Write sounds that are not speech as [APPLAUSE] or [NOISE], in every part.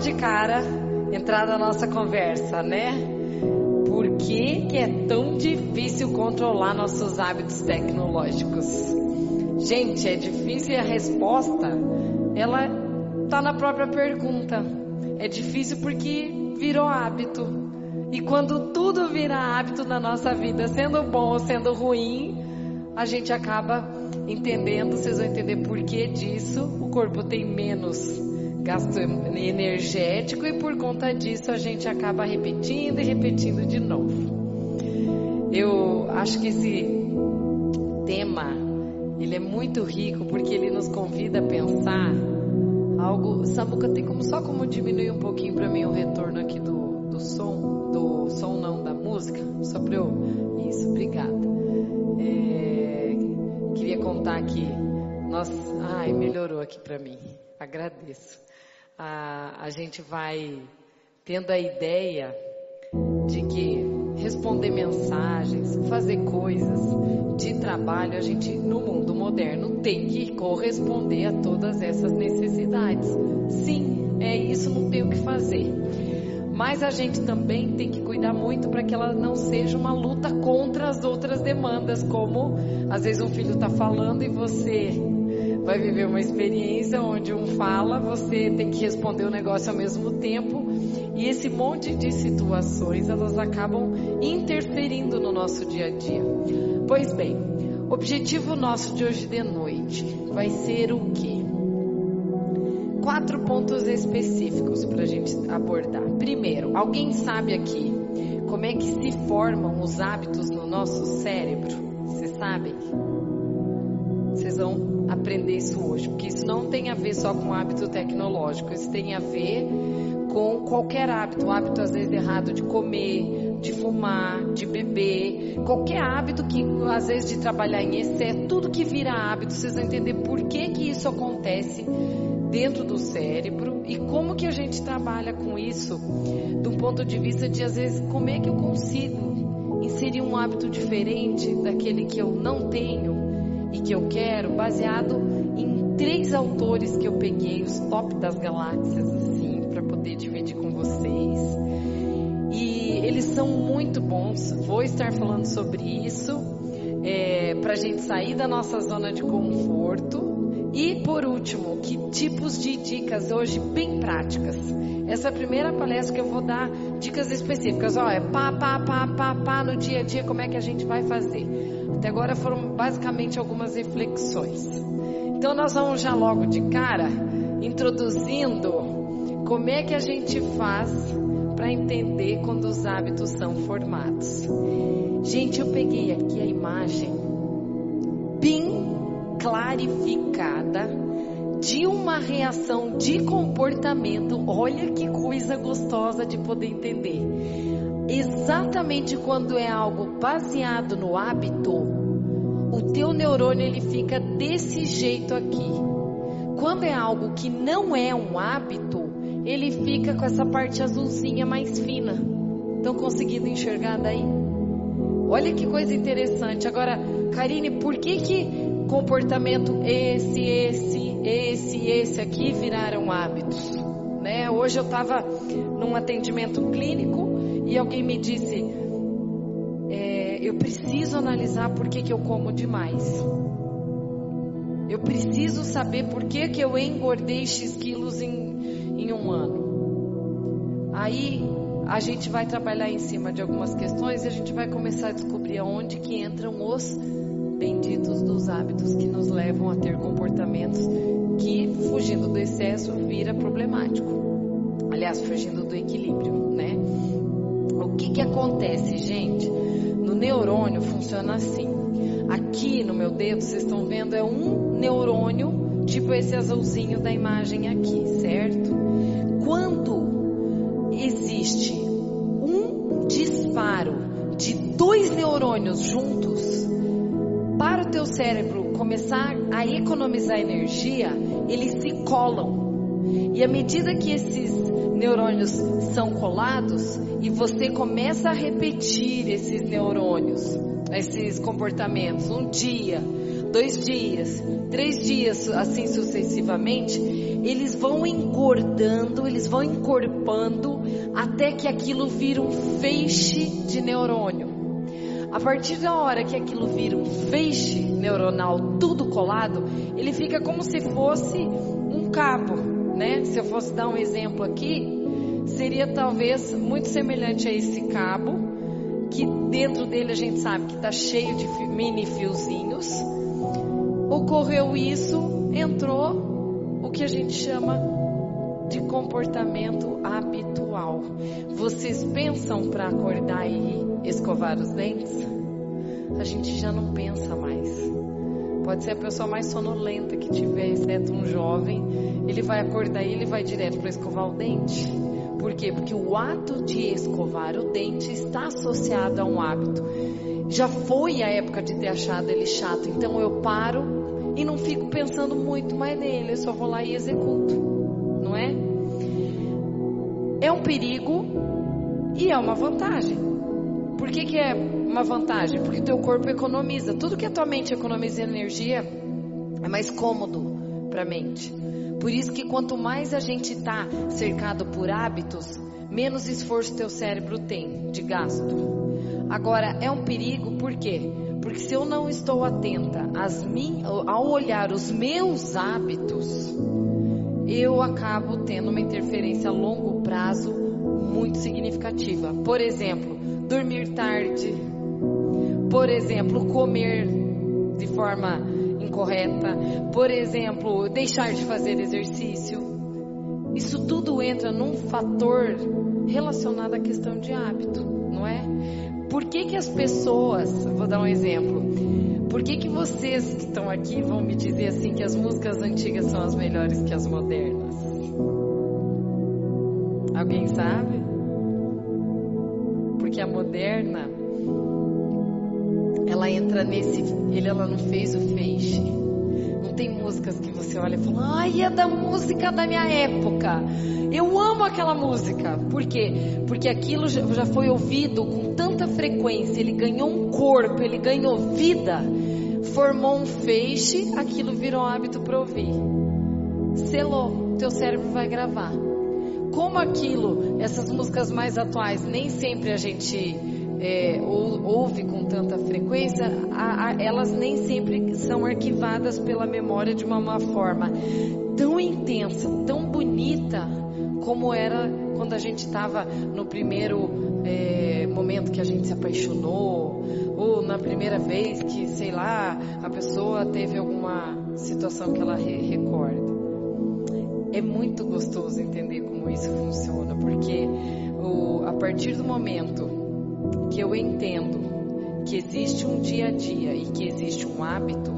de cara entrada na nossa conversa, né? Por que, que é tão difícil controlar nossos hábitos tecnológicos? Gente, é difícil e a resposta ela tá na própria pergunta. É difícil porque virou hábito. E quando tudo vira hábito na nossa vida, sendo bom ou sendo ruim, a gente acaba entendendo, vocês vão entender por que disso. O corpo tem menos gasto energético e por conta disso a gente acaba repetindo e repetindo de novo. Eu acho que esse tema ele é muito rico porque ele nos convida a pensar algo. Samuca, tem como só como diminuir um pouquinho para mim o retorno aqui do, do som, do som não da música, só para eu. Isso, obrigada. É, queria contar aqui. Nós, ai, melhorou aqui para mim. Agradeço. A, a gente vai tendo a ideia de que responder mensagens, fazer coisas de trabalho, a gente no mundo moderno tem que corresponder a todas essas necessidades. Sim, é isso, não tem o que fazer. Mas a gente também tem que cuidar muito para que ela não seja uma luta contra as outras demandas, como às vezes um filho está falando e você vai viver uma experiência onde um fala, você tem que responder o negócio ao mesmo tempo, e esse monte de situações elas acabam interferindo no nosso dia a dia. Pois bem, o objetivo nosso de hoje de noite vai ser o quê? Quatro pontos específicos para a gente abordar. Primeiro, alguém sabe aqui como é que se formam os hábitos no nosso cérebro? Vocês sabem? Vocês vão aprender isso hoje, porque isso não tem a ver só com hábito tecnológico, isso tem a ver com qualquer hábito, o hábito às vezes errado de comer, de fumar, de beber, qualquer hábito que às vezes de trabalhar em excesso, tudo que vira hábito, vocês vão entender por que que isso acontece dentro do cérebro e como que a gente trabalha com isso do ponto de vista de às vezes como é que eu consigo inserir um hábito diferente daquele que eu não tenho e que eu quero, baseado em três autores que eu peguei, os top das galáxias, assim, para poder dividir com vocês. E eles são muito bons. Vou estar falando sobre isso é, para a gente sair da nossa zona de conforto e por último, que tipos de dicas hoje bem práticas? Essa é primeira palestra que eu vou dar dicas específicas. Ó, é pá, pá, pá, pá, pá no dia a dia, como é que a gente vai fazer? Até agora foram basicamente algumas reflexões. Então nós vamos já logo de cara introduzindo como é que a gente faz para entender quando os hábitos são formados. Gente, eu peguei aqui a imagem bem clarificada de uma reação de comportamento. Olha que coisa gostosa de poder entender. Exatamente quando é algo baseado no hábito, o teu neurônio ele fica desse jeito aqui. Quando é algo que não é um hábito, ele fica com essa parte azulzinha mais fina. Estão conseguindo enxergar daí? Olha que coisa interessante. Agora, Karine, por que que comportamento esse, esse, esse, esse aqui viraram hábitos. Né? Hoje eu estava num atendimento clínico e alguém me disse: é, eu preciso analisar por que, que eu como demais. Eu preciso saber por que, que eu engordei X quilos em, em um ano. Aí a gente vai trabalhar em cima de algumas questões e a gente vai começar a descobrir aonde que entram os benditos dos hábitos que nos levam a ter comportamentos que, fugindo do excesso, vira problemático. Aliás, fugindo do equilíbrio, né? O que que acontece, gente? No neurônio funciona assim. Aqui no meu dedo, vocês estão vendo, é um neurônio, tipo esse azulzinho da imagem aqui, certo? Quando existe um disparo de dois neurônios juntos, teu cérebro começar a economizar energia, eles se colam. E à medida que esses neurônios são colados e você começa a repetir esses neurônios, esses comportamentos, um dia, dois dias, três dias, assim sucessivamente, eles vão engordando, eles vão encorpando até que aquilo vira um feixe de neurônio. A partir da hora que aquilo vira um feixe neuronal tudo colado, ele fica como se fosse um cabo, né? Se eu fosse dar um exemplo aqui, seria talvez muito semelhante a esse cabo, que dentro dele a gente sabe que está cheio de mini fiozinhos. Ocorreu isso, entrou o que a gente chama de comportamento habitual. Vocês pensam para acordar e escovar os dentes? A gente já não pensa mais. Pode ser a pessoa mais sonolenta que tiver, exceto um jovem, ele vai acordar e ele vai direto para escovar o dente. Por quê? Porque o ato de escovar o dente está associado a um hábito. Já foi a época de ter achado ele chato, então eu paro e não fico pensando muito mais nele, eu só vou lá e executo, não é? É um perigo e é uma vantagem. Por que, que é uma vantagem? Porque teu corpo economiza. Tudo que a tua mente economiza energia é mais cômodo para a mente. Por isso que quanto mais a gente está cercado por hábitos, menos esforço teu cérebro tem de gasto. Agora é um perigo, por quê? Porque se eu não estou atenta às min... ao olhar os meus hábitos, eu acabo tendo uma interferência a longo prazo muito significativa. Por exemplo, dormir tarde. Por exemplo, comer de forma incorreta, por exemplo, deixar de fazer exercício. Isso tudo entra num fator relacionado à questão de hábito, não é? Por que que as pessoas, vou dar um exemplo, por que que vocês que estão aqui vão me dizer assim que as músicas antigas são as melhores que as modernas? Alguém sabe? Porque a moderna ela entra nesse, ele ela não fez o feixe. Não tem músicas que você olha e fala, ai, é da música da minha época. Eu amo aquela música. Por quê? Porque aquilo já foi ouvido com tanta frequência, ele ganhou um corpo, ele ganhou vida, formou um feixe, aquilo virou hábito para ouvir. Selou, teu cérebro vai gravar. Como aquilo, essas músicas mais atuais, nem sempre a gente é, ou, ouve com tanta frequência, a, a, elas nem sempre são arquivadas pela memória de uma, uma forma tão intensa, tão bonita, como era quando a gente estava no primeiro é, momento que a gente se apaixonou, ou na primeira vez que, sei lá, a pessoa teve alguma situação que ela re recorda. É muito gostoso entender como isso funciona, porque o, a partir do momento que eu entendo que existe um dia a dia e que existe um hábito,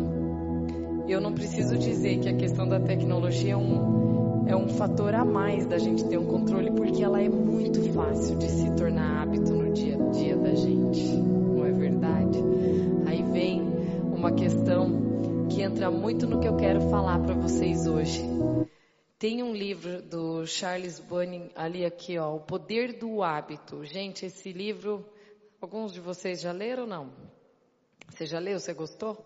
eu não preciso dizer que a questão da tecnologia é um, é um fator a mais da gente ter um controle, porque ela é muito fácil de se tornar hábito no dia a dia da gente, não é verdade? Aí vem uma questão que entra muito no que eu quero falar para vocês hoje. Tem um livro do Charles Bunning ali aqui, ó, O Poder do Hábito. Gente, esse livro Alguns de vocês já leram ou não? Você já leu? Você gostou?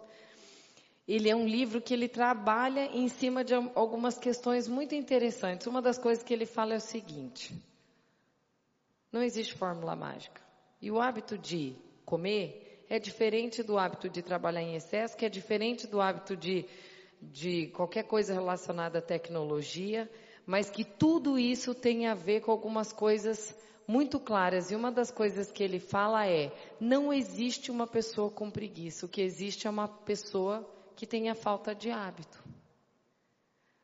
Ele é um livro que ele trabalha em cima de algumas questões muito interessantes. Uma das coisas que ele fala é o seguinte: não existe fórmula mágica. E o hábito de comer é diferente do hábito de trabalhar em excesso, que é diferente do hábito de, de qualquer coisa relacionada à tecnologia, mas que tudo isso tem a ver com algumas coisas muito claras. E uma das coisas que ele fala é: não existe uma pessoa com preguiça. O que existe é uma pessoa que tenha falta de hábito.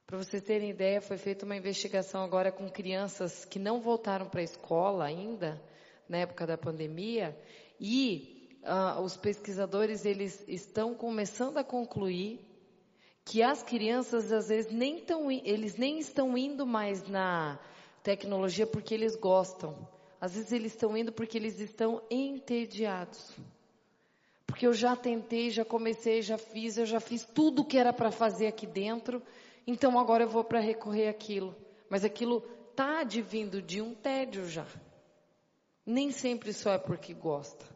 Para vocês terem ideia, foi feita uma investigação agora com crianças que não voltaram para a escola ainda, na época da pandemia, e uh, os pesquisadores eles estão começando a concluir que as crianças às vezes nem tão, eles nem estão indo mais na tecnologia porque eles gostam. Às vezes eles estão indo porque eles estão entediados. Porque eu já tentei, já comecei, já fiz, eu já fiz tudo que era para fazer aqui dentro, então agora eu vou para recorrer aquilo. mas aquilo tá advindo de um tédio já. Nem sempre só é porque gosta.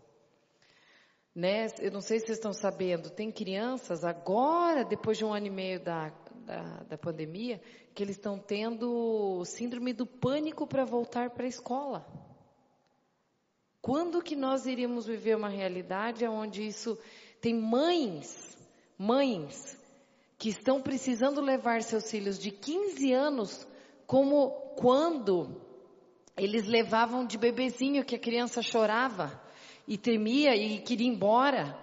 Né? Eu não sei se vocês estão sabendo, tem crianças agora, depois de um ano e meio da, da, da pandemia, que eles estão tendo síndrome do pânico para voltar para a escola. Quando que nós iríamos viver uma realidade onde isso tem mães, mães que estão precisando levar seus filhos de 15 anos como quando eles levavam de bebezinho que a criança chorava e temia e queria ir embora.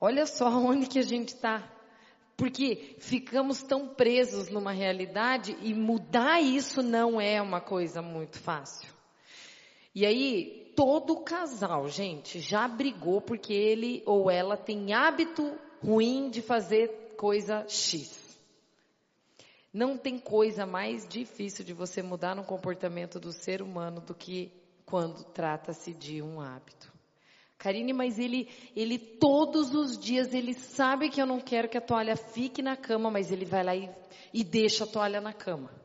Olha só [LAUGHS] onde que a gente está. Porque ficamos tão presos numa realidade e mudar isso não é uma coisa muito fácil. E aí, todo casal, gente, já brigou porque ele ou ela tem hábito ruim de fazer coisa X. Não tem coisa mais difícil de você mudar no comportamento do ser humano do que quando trata-se de um hábito. Karine, mas ele, ele todos os dias, ele sabe que eu não quero que a toalha fique na cama, mas ele vai lá e, e deixa a toalha na cama.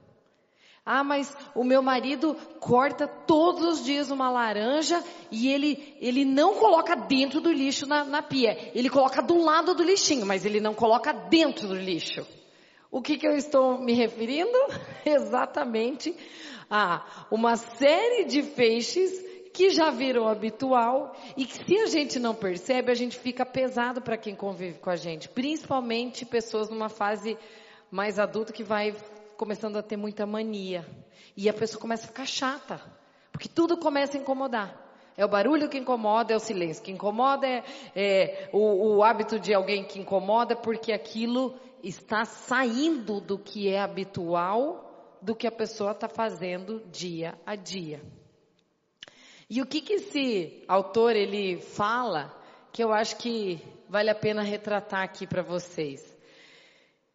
Ah, mas o meu marido corta todos os dias uma laranja e ele, ele não coloca dentro do lixo na, na pia. Ele coloca do lado do lixinho, mas ele não coloca dentro do lixo. O que, que eu estou me referindo? [LAUGHS] Exatamente a uma série de feixes que já viram habitual e que se a gente não percebe, a gente fica pesado para quem convive com a gente, principalmente pessoas numa fase mais adulta que vai começando a ter muita mania. E a pessoa começa a ficar chata, porque tudo começa a incomodar. É o barulho que incomoda, é o silêncio que incomoda, é, é o, o hábito de alguém que incomoda, porque aquilo está saindo do que é habitual, do que a pessoa está fazendo dia a dia. E o que, que esse autor ele fala que eu acho que vale a pena retratar aqui para vocês?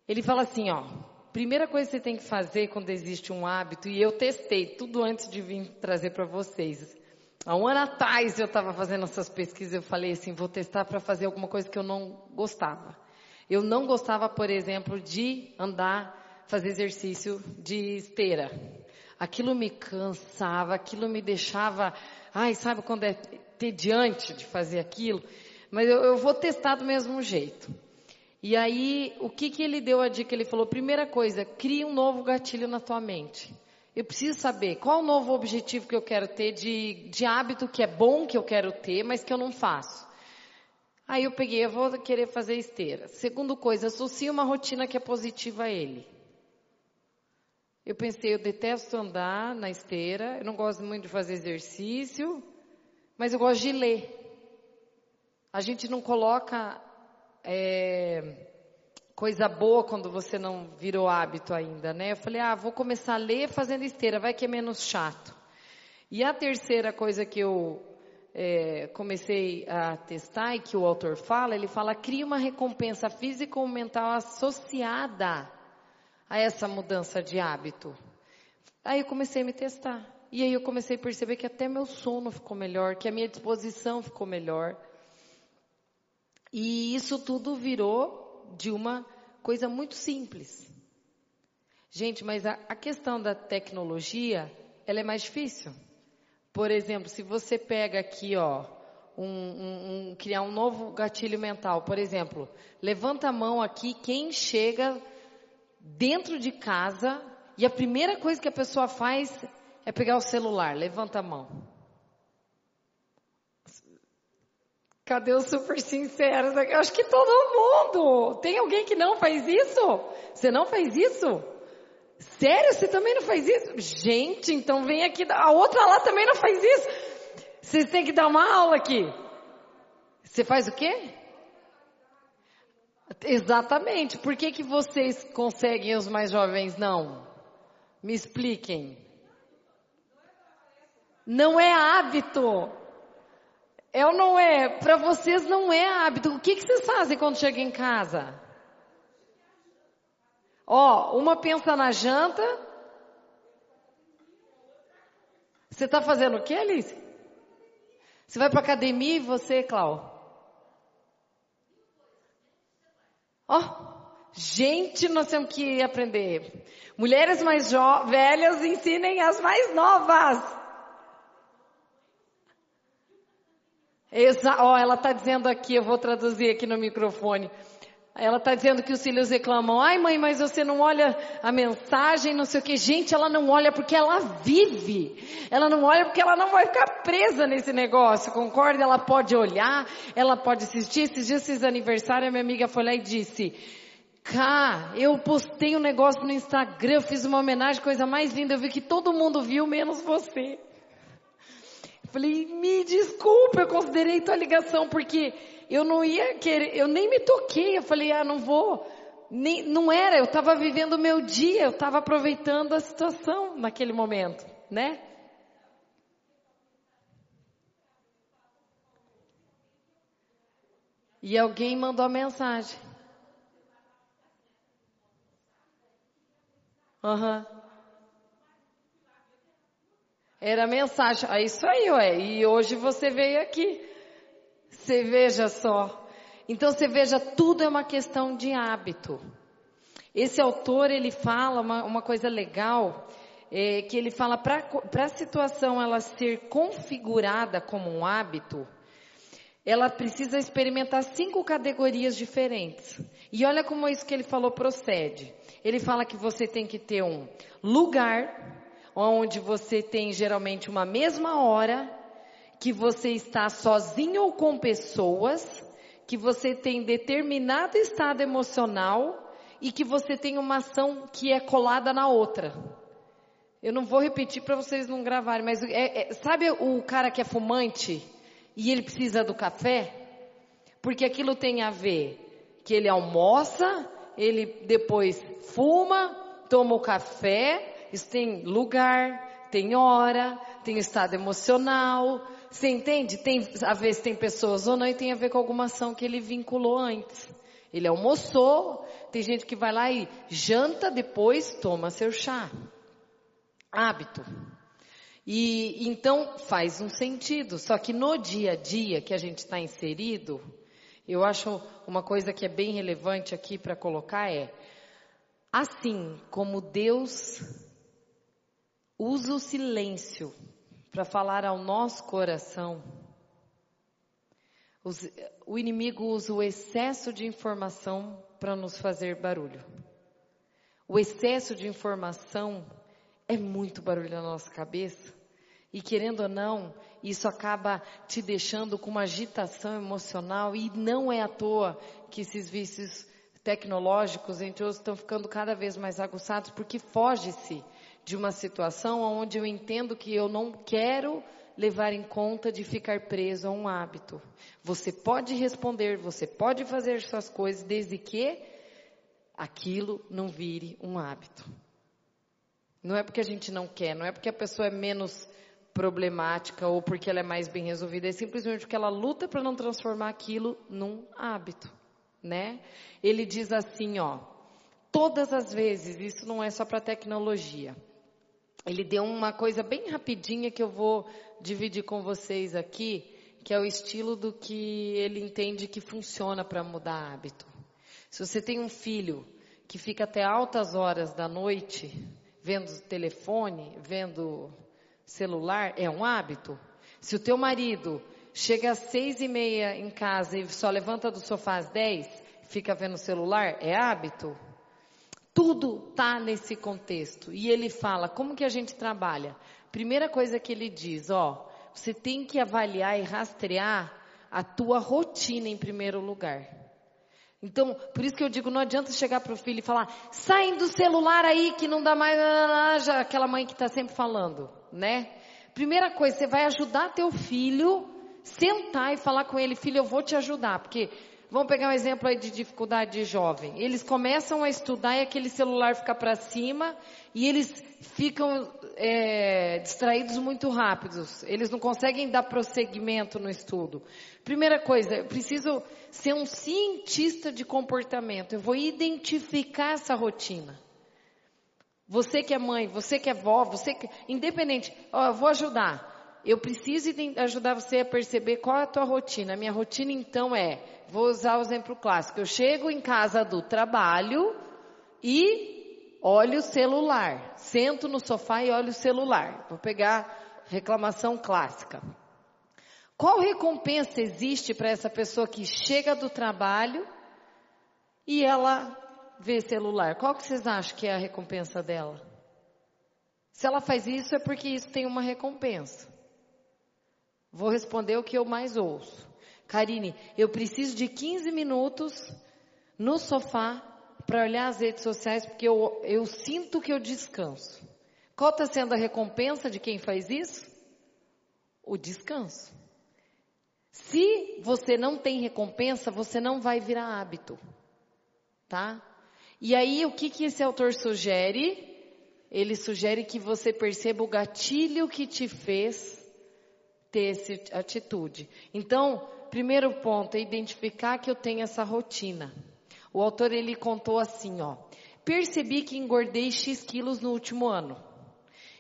Ele fala assim, ó, primeira coisa que você tem que fazer quando existe um hábito, e eu testei tudo antes de vir trazer para vocês. Há um ano atrás eu estava fazendo essas pesquisas, eu falei assim, vou testar para fazer alguma coisa que eu não gostava. Eu não gostava, por exemplo, de andar, fazer exercício de esteira. Aquilo me cansava, aquilo me deixava, ai, sabe quando é tediante de fazer aquilo? Mas eu, eu vou testar do mesmo jeito. E aí, o que que ele deu a dica? Ele falou, primeira coisa, crie um novo gatilho na tua mente. Eu preciso saber qual o novo objetivo que eu quero ter de, de hábito que é bom que eu quero ter, mas que eu não faço. Aí eu peguei, eu vou querer fazer esteira. Segundo coisa, associe uma rotina que é positiva a ele. Eu pensei, eu detesto andar na esteira, eu não gosto muito de fazer exercício, mas eu gosto de ler. A gente não coloca é, coisa boa quando você não virou hábito ainda, né? Eu falei, ah, vou começar a ler fazendo esteira, vai que é menos chato. E a terceira coisa que eu é, comecei a testar e que o autor fala, ele fala, cria uma recompensa física ou mental associada a essa mudança de hábito. Aí eu comecei a me testar. E aí eu comecei a perceber que até meu sono ficou melhor, que a minha disposição ficou melhor. E isso tudo virou de uma coisa muito simples. Gente, mas a, a questão da tecnologia, ela é mais difícil. Por exemplo, se você pega aqui, ó, um, um, um, criar um novo gatilho mental, por exemplo, levanta a mão aqui quem chega dentro de casa e a primeira coisa que a pessoa faz é pegar o celular. Levanta a mão. Cadê os super sinceros? Eu acho que todo mundo. Tem alguém que não faz isso? Você não faz isso? Sério? Você também não faz isso? Gente, então vem aqui. A outra lá também não faz isso. Vocês têm que dar uma aula aqui. Você faz o quê? Exatamente. Por que, que vocês conseguem os mais jovens não? Me expliquem. Não é hábito. É ou não é? Para vocês não é hábito. O que, que vocês fazem quando chegam em casa? Ó, uma pensa na janta. Você está fazendo o que, Alice? Você vai para academia e você, Clau? Ó, Gente, nós temos que aprender. Mulheres mais velhas ensinem as mais novas. Exa oh, ela está dizendo aqui, eu vou traduzir aqui no microfone. Ela está dizendo que os filhos reclamam, ai mãe, mas você não olha a mensagem, não sei o que. Gente, ela não olha porque ela vive. Ela não olha porque ela não vai ficar presa nesse negócio, concorda? Ela pode olhar, ela pode assistir. Esses dias, esses aniversário, a minha amiga foi lá e disse, Cá, eu postei um negócio no Instagram, eu fiz uma homenagem, coisa mais linda, eu vi que todo mundo viu, menos você. Falei, me desculpa, eu considerei tua ligação, porque eu não ia querer, eu nem me toquei, eu falei, ah, não vou. Nem, não era, eu estava vivendo o meu dia, eu estava aproveitando a situação naquele momento, né? E alguém mandou a mensagem. Aham. Uhum. Era mensagem. É isso aí, ué. E hoje você veio aqui. Você veja só. Então você veja, tudo é uma questão de hábito. Esse autor, ele fala uma, uma coisa legal, é, que ele fala para a situação ela ser configurada como um hábito, ela precisa experimentar cinco categorias diferentes. E olha como isso que ele falou procede. Ele fala que você tem que ter um lugar, onde você tem geralmente uma mesma hora, que você está sozinho ou com pessoas, que você tem determinado estado emocional e que você tem uma ação que é colada na outra. Eu não vou repetir para vocês não gravarem, mas é, é, sabe o cara que é fumante e ele precisa do café? Porque aquilo tem a ver que ele almoça, ele depois fuma, toma o café, isso tem lugar, tem hora, tem estado emocional. Você entende? Tem, às vezes tem pessoas ou não e tem a ver com alguma ação que ele vinculou antes. Ele almoçou, tem gente que vai lá e janta, depois toma seu chá. Hábito. E então faz um sentido. Só que no dia a dia que a gente está inserido, eu acho uma coisa que é bem relevante aqui para colocar é assim como Deus usa o silêncio para falar ao nosso coração. O inimigo usa o excesso de informação para nos fazer barulho. O excesso de informação é muito barulho na nossa cabeça. E querendo ou não, isso acaba te deixando com uma agitação emocional e não é à toa que esses vícios tecnológicos, entre outros, estão ficando cada vez mais aguçados porque foge-se de uma situação onde eu entendo que eu não quero levar em conta de ficar preso a um hábito. Você pode responder, você pode fazer suas coisas desde que aquilo não vire um hábito. Não é porque a gente não quer, não é porque a pessoa é menos problemática ou porque ela é mais bem resolvida, é simplesmente porque ela luta para não transformar aquilo num hábito, né? Ele diz assim, ó, todas as vezes, isso não é só para tecnologia ele deu uma coisa bem rapidinha que eu vou dividir com vocês aqui, que é o estilo do que ele entende que funciona para mudar hábito. Se você tem um filho que fica até altas horas da noite vendo telefone, vendo celular, é um hábito. Se o teu marido chega às seis e meia em casa e só levanta do sofá às dez, fica vendo celular, é hábito. Tudo está nesse contexto. E ele fala, como que a gente trabalha? Primeira coisa que ele diz, ó, você tem que avaliar e rastrear a tua rotina em primeiro lugar. Então, por isso que eu digo, não adianta chegar para o filho e falar, saem do celular aí que não dá mais, já aquela mãe que está sempre falando, né? Primeira coisa, você vai ajudar teu filho, sentar e falar com ele, filho, eu vou te ajudar, porque Vamos pegar um exemplo aí de dificuldade de jovem. Eles começam a estudar e aquele celular fica para cima e eles ficam é, distraídos muito rápidos. Eles não conseguem dar prosseguimento no estudo. Primeira coisa, eu preciso ser um cientista de comportamento. Eu vou identificar essa rotina. Você que é mãe, você que é vó, você que, independente, ó, eu vou ajudar. Eu preciso ajudar você a perceber qual é a tua rotina. A minha rotina então é vou usar o exemplo clássico. Eu chego em casa do trabalho e olho o celular. Sento no sofá e olho o celular. Vou pegar reclamação clássica. Qual recompensa existe para essa pessoa que chega do trabalho e ela vê celular? Qual que vocês acham que é a recompensa dela? Se ela faz isso é porque isso tem uma recompensa. Vou responder o que eu mais ouço. Karine, eu preciso de 15 minutos no sofá para olhar as redes sociais porque eu, eu sinto que eu descanso. Qual está sendo a recompensa de quem faz isso? O descanso. Se você não tem recompensa, você não vai virar hábito. Tá? E aí, o que, que esse autor sugere? Ele sugere que você perceba o gatilho que te fez ter essa atitude. Então, primeiro ponto é identificar que eu tenho essa rotina. O autor ele contou assim, ó: Percebi que engordei X quilos no último ano.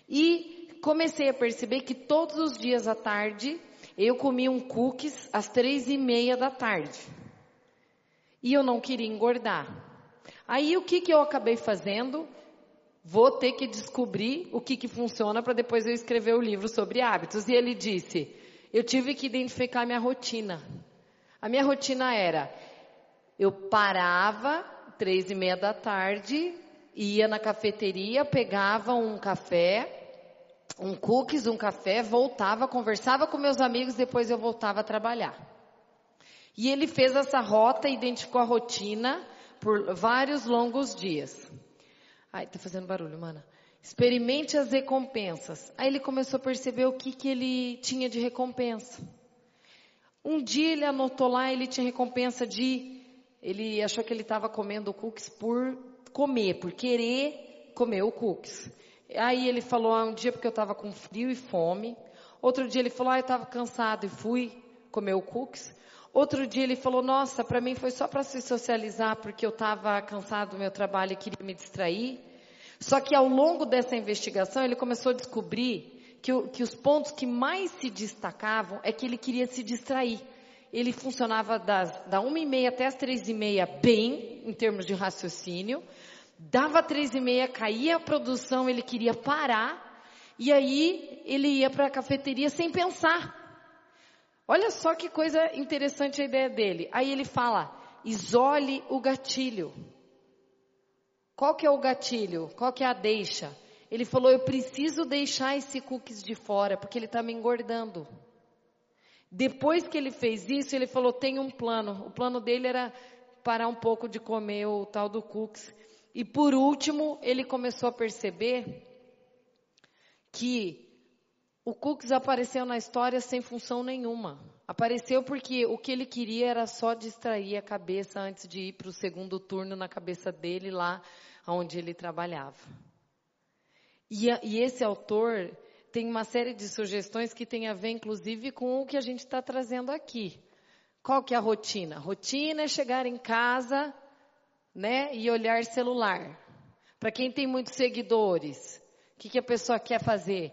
E comecei a perceber que todos os dias à tarde eu comia um cookies às três e meia da tarde. E eu não queria engordar. Aí o que que eu acabei fazendo? Vou ter que descobrir o que que funciona para depois eu escrever o livro sobre hábitos. E ele disse, eu tive que identificar a minha rotina. A minha rotina era, eu parava três e meia da tarde, ia na cafeteria, pegava um café, um cookies, um café, voltava, conversava com meus amigos, depois eu voltava a trabalhar. E ele fez essa rota, identificou a rotina por vários longos dias. Ai, tá fazendo barulho, mana. Experimente as recompensas. Aí ele começou a perceber o que, que ele tinha de recompensa. Um dia ele anotou lá, ele tinha recompensa de. Ele achou que ele estava comendo cookies por comer, por querer comer o cookies. Aí ele falou, ah, um dia porque eu estava com frio e fome. Outro dia ele falou, ah, eu estava cansado e fui comer o cookies. Outro dia ele falou, nossa, para mim foi só para se socializar porque eu estava cansado do meu trabalho e queria me distrair. Só que ao longo dessa investigação ele começou a descobrir que, o, que os pontos que mais se destacavam é que ele queria se distrair. Ele funcionava das, da uma e meia até as três e meia bem, em termos de raciocínio. Dava três e meia, caía a produção, ele queria parar, e aí ele ia para a cafeteria sem pensar. Olha só que coisa interessante a ideia dele. Aí ele fala, isole o gatilho. Qual que é o gatilho? Qual que é a deixa? Ele falou, eu preciso deixar esse cookies de fora, porque ele está me engordando. Depois que ele fez isso, ele falou, tem um plano. O plano dele era parar um pouco de comer o tal do cookies. E por último, ele começou a perceber que o Cooks apareceu na história sem função nenhuma. Apareceu porque o que ele queria era só distrair a cabeça antes de ir para o segundo turno na cabeça dele lá onde ele trabalhava. E, e esse autor tem uma série de sugestões que tem a ver, inclusive, com o que a gente está trazendo aqui. Qual que é a rotina? Rotina é chegar em casa né? E olhar celular. Para quem tem muitos seguidores, o que, que a pessoa quer fazer?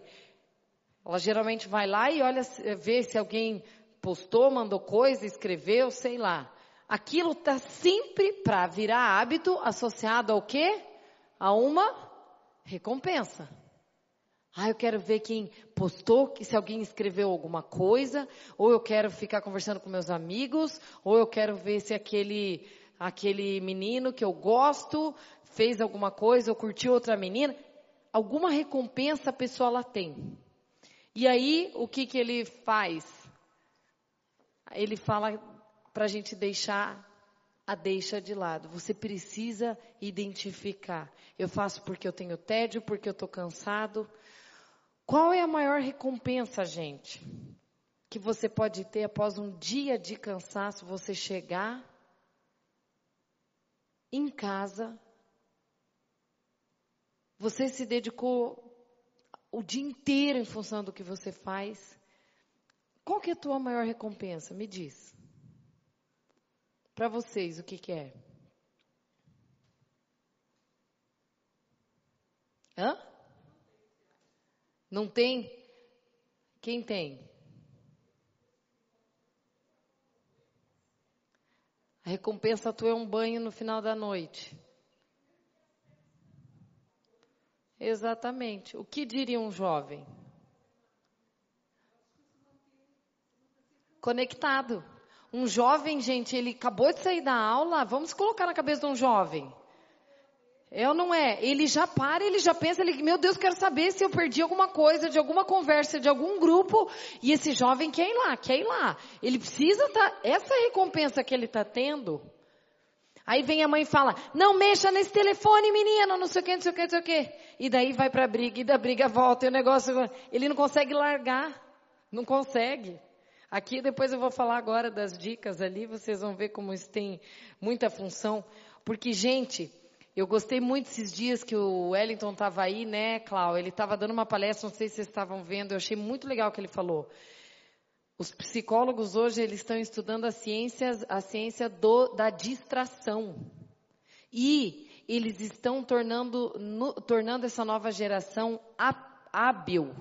Ela geralmente vai lá e olha, vê se alguém postou, mandou coisa, escreveu, sei lá. Aquilo está sempre para virar hábito associado ao quê? A uma recompensa. Ah, eu quero ver quem postou, se alguém escreveu alguma coisa, ou eu quero ficar conversando com meus amigos, ou eu quero ver se aquele aquele menino que eu gosto fez alguma coisa ou curtiu outra menina, alguma recompensa a pessoa lá tem. E aí, o que que ele faz? Ele fala para a gente deixar a deixa de lado. Você precisa identificar. Eu faço porque eu tenho tédio, porque eu estou cansado. Qual é a maior recompensa, gente? Que você pode ter após um dia de cansaço, você chegar em casa, você se dedicou o dia inteiro em função do que você faz. Qual que é a tua maior recompensa? Me diz. Para vocês, o que, que é? Hã? Não tem? Quem tem? A recompensa tua é um banho no final da noite. Exatamente. O que diria um jovem? Conectado. Um jovem, gente, ele acabou de sair da aula, vamos colocar na cabeça de um jovem. É ou não é? Ele já para, ele já pensa, ele, meu Deus, quero saber se eu perdi alguma coisa, de alguma conversa, de algum grupo, e esse jovem quer ir lá, quer ir lá. Ele precisa tá, essa recompensa que ele está tendo. Aí vem a mãe e fala, não mexa nesse telefone, menina, não sei o que, não sei o que, não sei o que. E daí vai pra briga, e da briga volta, e o negócio, ele não consegue largar. Não consegue. Aqui depois eu vou falar agora das dicas ali, vocês vão ver como isso tem muita função. Porque, gente, eu gostei muito esses dias que o Wellington estava aí, né, Clau? Ele estava dando uma palestra, não sei se vocês estavam vendo, eu achei muito legal o que ele falou. Os psicólogos hoje eles estão estudando a ciência, a ciência do, da distração. E eles estão tornando, no, tornando essa nova geração hábil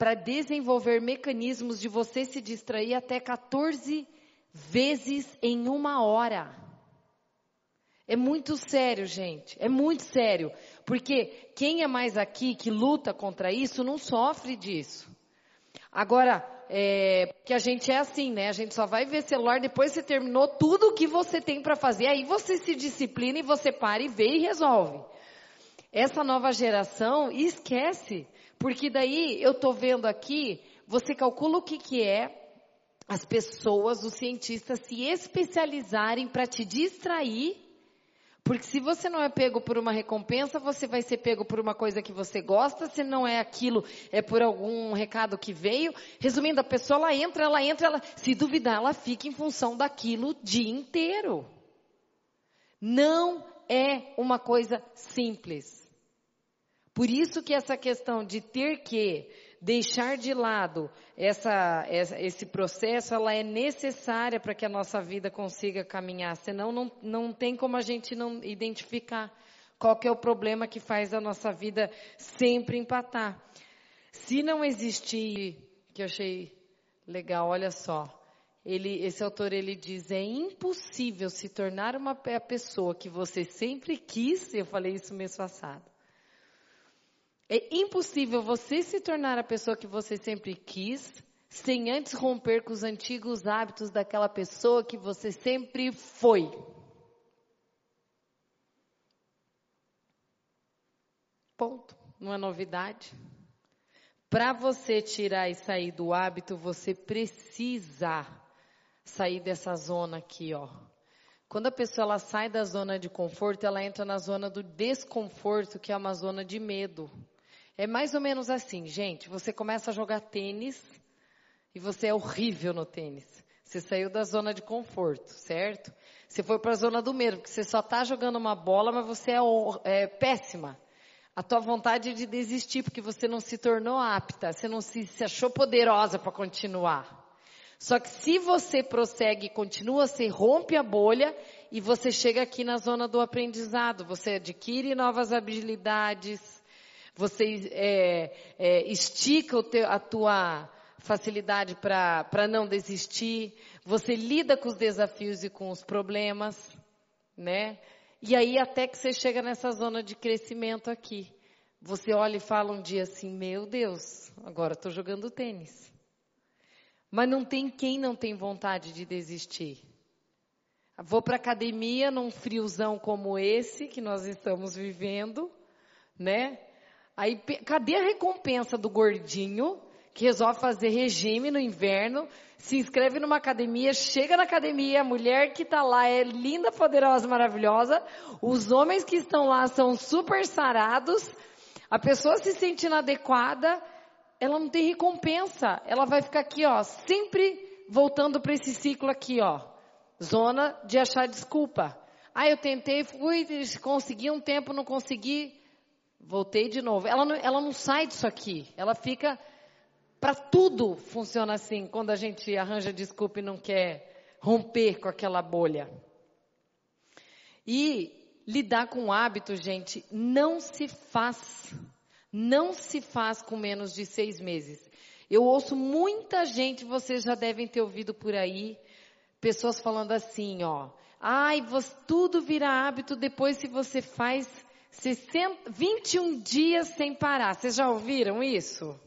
para desenvolver mecanismos de você se distrair até 14 vezes em uma hora. É muito sério, gente. É muito sério. Porque quem é mais aqui que luta contra isso não sofre disso. Agora, é, que a gente é assim, né? A gente só vai ver celular depois que você terminou tudo o que você tem para fazer. Aí você se disciplina e você para e vê e resolve. Essa nova geração esquece. Porque daí eu estou vendo aqui, você calcula o que, que é as pessoas, os cientistas se especializarem para te distrair. Porque se você não é pego por uma recompensa, você vai ser pego por uma coisa que você gosta. Se não é aquilo, é por algum recado que veio. Resumindo, a pessoa ela entra, ela entra, ela, se duvidar, ela fica em função daquilo o dia inteiro. Não é uma coisa simples. Por isso que essa questão de ter que deixar de lado essa, essa, esse processo, ela é necessária para que a nossa vida consiga caminhar. Senão não, não tem como a gente não identificar qual que é o problema que faz a nossa vida sempre empatar. Se não existir, que eu achei legal, olha só. Ele, esse autor ele diz é impossível se tornar uma pessoa que você sempre quis. Eu falei isso mês passado. É impossível você se tornar a pessoa que você sempre quis, sem antes romper com os antigos hábitos daquela pessoa que você sempre foi. Ponto. Não é novidade. Para você tirar e sair do hábito, você precisa sair dessa zona aqui, ó. Quando a pessoa ela sai da zona de conforto, ela entra na zona do desconforto, que é uma zona de medo. É mais ou menos assim, gente. Você começa a jogar tênis e você é horrível no tênis. Você saiu da zona de conforto, certo? Você foi para a zona do medo, porque você só está jogando uma bola, mas você é, é, péssima. A tua vontade de desistir, porque você não se tornou apta, você não se, se achou poderosa para continuar. Só que se você prossegue e continua, você rompe a bolha e você chega aqui na zona do aprendizado. Você adquire novas habilidades, você é, é, estica teu, a tua facilidade para não desistir, você lida com os desafios e com os problemas, né? E aí até que você chega nessa zona de crescimento aqui. Você olha e fala um dia assim, meu Deus, agora estou jogando tênis. Mas não tem quem não tem vontade de desistir. Vou para academia num friozão como esse que nós estamos vivendo, né? Aí, cadê a recompensa do gordinho que resolve fazer regime no inverno, se inscreve numa academia, chega na academia, a mulher que está lá é linda, poderosa, maravilhosa, os homens que estão lá são super sarados, a pessoa se sente inadequada, ela não tem recompensa, ela vai ficar aqui, ó, sempre voltando para esse ciclo aqui, ó, zona de achar desculpa. Ah, eu tentei, fui, consegui um tempo, não consegui, Voltei de novo. Ela não, ela não sai disso aqui. Ela fica. Para tudo funciona assim, quando a gente arranja desculpa e não quer romper com aquela bolha. E lidar com o hábito, gente, não se faz. Não se faz com menos de seis meses. Eu ouço muita gente, vocês já devem ter ouvido por aí, pessoas falando assim, ó. Ai, você, tudo vira hábito depois se você faz 60, 21 dias sem parar. Vocês já ouviram isso?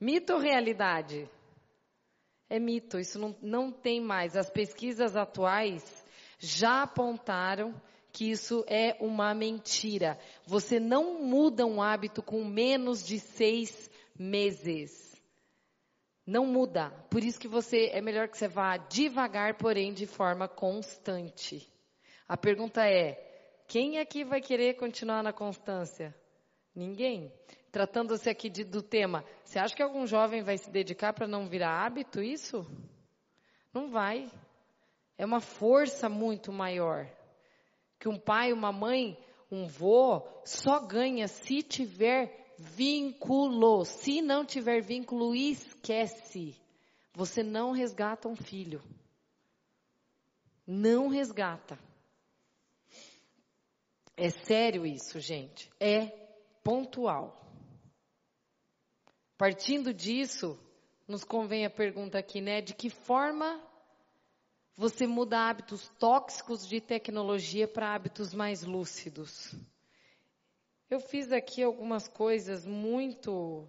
Mito ou realidade? É mito, isso não, não tem mais. As pesquisas atuais já apontaram que isso é uma mentira. Você não muda um hábito com menos de seis meses. Não muda. Por isso que você é melhor que você vá devagar, porém de forma constante. A pergunta é: quem aqui vai querer continuar na constância? Ninguém. Tratando-se aqui de, do tema, você acha que algum jovem vai se dedicar para não virar hábito isso? Não vai. É uma força muito maior. Que um pai, uma mãe, um vô só ganha se tiver vínculo. Se não tiver vínculo, esquece. Você não resgata um filho. Não resgata. É sério isso, gente. É pontual. Partindo disso, nos convém a pergunta aqui, né? De que forma você muda hábitos tóxicos de tecnologia para hábitos mais lúcidos? Eu fiz aqui algumas coisas muito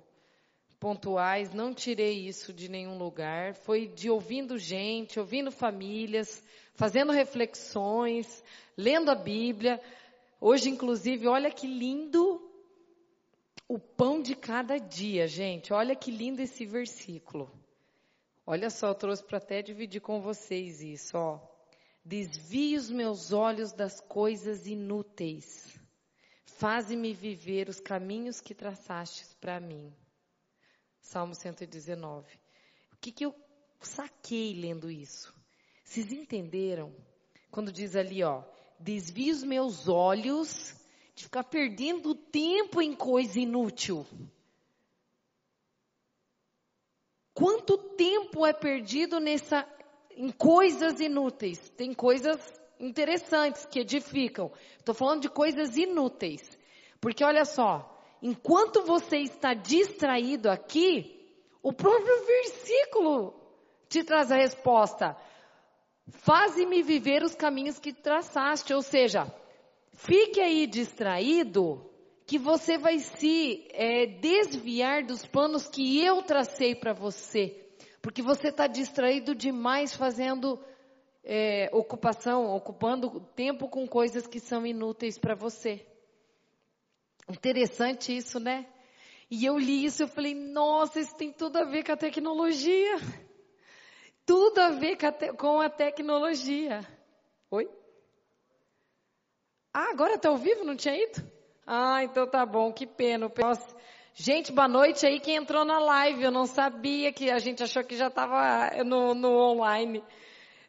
pontuais, não tirei isso de nenhum lugar, foi de ouvindo gente, ouvindo famílias, fazendo reflexões, lendo a Bíblia. Hoje, inclusive, olha que lindo o pão de cada dia, gente. Olha que lindo esse versículo. Olha só, eu trouxe para até dividir com vocês isso, ó. Desvie os meus olhos das coisas inúteis Faze-me viver os caminhos que traçastes para mim. Salmo 119. O que, que eu saquei lendo isso? Vocês entenderam? Quando diz ali, ó, desvie os meus olhos de ficar perdendo tempo em coisa inútil. Quanto tempo é perdido nessa, em coisas inúteis? Tem coisas interessantes que edificam. Estou falando de coisas inúteis. Porque olha só, enquanto você está distraído aqui, o próprio versículo te traz a resposta. Faze-me viver os caminhos que traçaste. Ou seja, fique aí distraído, que você vai se é, desviar dos planos que eu tracei para você. Porque você está distraído demais fazendo é, ocupação, ocupando tempo com coisas que são inúteis para você. Interessante isso, né? E eu li isso, eu falei, nossa, isso tem tudo a ver com a tecnologia. Tudo a ver com a, tecnologia. Oi? Ah, agora está ao vivo? Não tinha ido? Ah, então tá bom, que pena. Nossa. Gente, boa noite aí quem entrou na live. Eu não sabia que a gente achou que já estava no, no online.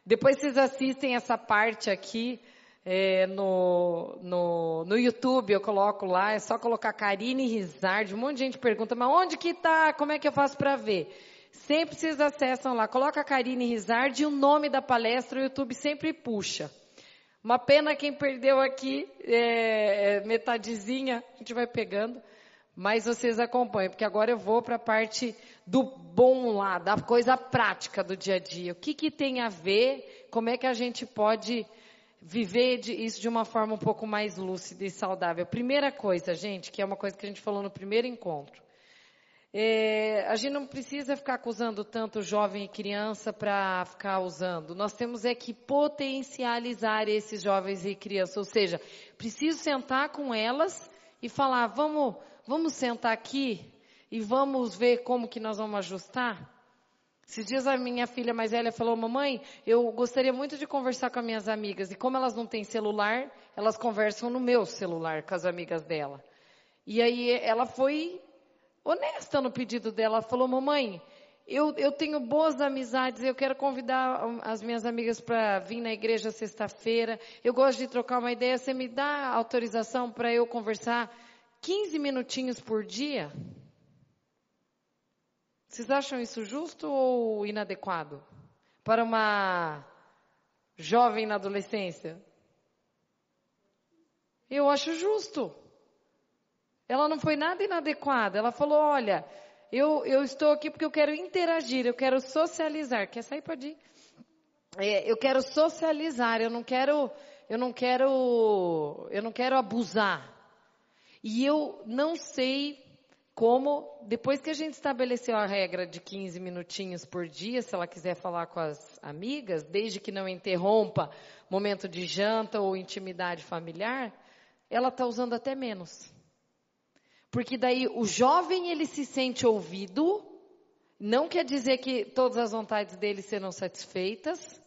Depois vocês assistem essa parte aqui é, no, no, no YouTube, eu coloco lá, é só colocar Karine Rizard. Um monte de gente pergunta, mas onde que tá? Como é que eu faço para ver? Sempre vocês acessam lá, coloca Karine Rizard e o nome da palestra, o YouTube sempre puxa. Uma pena quem perdeu aqui, é, é metadezinha, a gente vai pegando. Mas vocês acompanham, porque agora eu vou para a parte do bom lá, da coisa prática do dia a dia. O que, que tem a ver? Como é que a gente pode viver de, isso de uma forma um pouco mais lúcida e saudável? Primeira coisa, gente, que é uma coisa que a gente falou no primeiro encontro. É, a gente não precisa ficar acusando tanto jovem e criança para ficar usando. Nós temos é que potencializar esses jovens e crianças. Ou seja, preciso sentar com elas e falar, vamos vamos sentar aqui e vamos ver como que nós vamos ajustar? Esses dias a minha filha mais velha falou, mamãe, eu gostaria muito de conversar com as minhas amigas. E como elas não têm celular, elas conversam no meu celular com as amigas dela. E aí ela foi honesta no pedido dela. Ela falou, mamãe, eu, eu tenho boas amizades, eu quero convidar as minhas amigas para vir na igreja sexta-feira. Eu gosto de trocar uma ideia. Você me dá autorização para eu conversar 15 minutinhos por dia? Vocês acham isso justo ou inadequado? Para uma jovem na adolescência? Eu acho justo. Ela não foi nada inadequada. Ela falou: olha, eu, eu estou aqui porque eu quero interagir, eu quero socializar. Quer sair? Pode ir. é, eu quero socializar, eu não quero, eu não quero, eu não quero abusar. E eu não sei como, depois que a gente estabeleceu a regra de 15 minutinhos por dia, se ela quiser falar com as amigas, desde que não interrompa momento de janta ou intimidade familiar, ela está usando até menos. Porque daí o jovem ele se sente ouvido, não quer dizer que todas as vontades dele serão satisfeitas,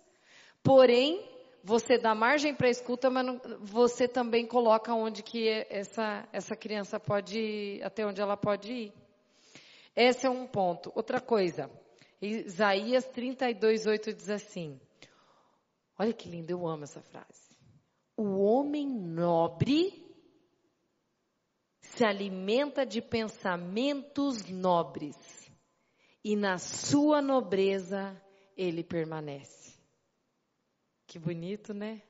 porém você dá margem para escuta, mas não, você também coloca onde que essa, essa criança pode ir, até onde ela pode ir. Esse é um ponto. Outra coisa, Isaías 32, 8 diz assim, olha que lindo, eu amo essa frase. O homem nobre se alimenta de pensamentos nobres e na sua nobreza ele permanece. Que bonito, né?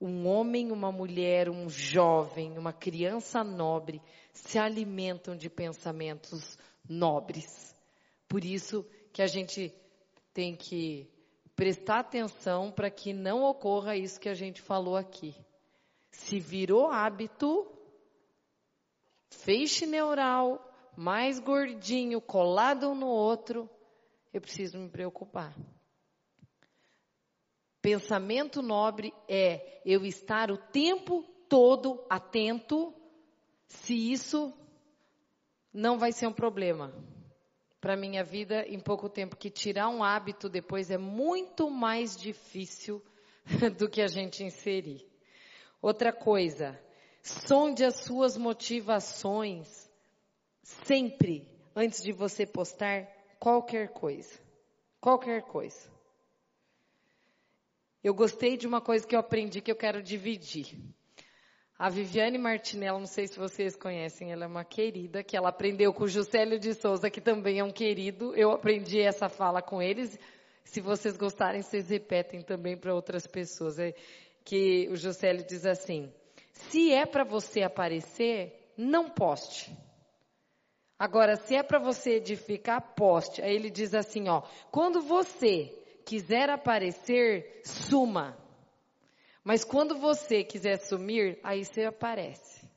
Um homem, uma mulher, um jovem, uma criança nobre se alimentam de pensamentos nobres. Por isso que a gente tem que prestar atenção para que não ocorra isso que a gente falou aqui. Se virou hábito, feixe neural, mais gordinho, colado um no outro, eu preciso me preocupar. Pensamento nobre é eu estar o tempo todo atento se isso não vai ser um problema para minha vida em pouco tempo, que tirar um hábito depois é muito mais difícil [LAUGHS] do que a gente inserir. Outra coisa, sonde as suas motivações sempre antes de você postar qualquer coisa. Qualquer coisa. Eu gostei de uma coisa que eu aprendi que eu quero dividir. A Viviane Martinello, não sei se vocês conhecem, ela é uma querida, que ela aprendeu com o Juscelio de Souza, que também é um querido. Eu aprendi essa fala com eles. Se vocês gostarem, vocês repetem também para outras pessoas. É que o Juscelio diz assim: se é para você aparecer, não poste. Agora, se é para você edificar, poste. Aí ele diz assim, ó, quando você quiser aparecer, suma. Mas quando você quiser sumir, aí você aparece.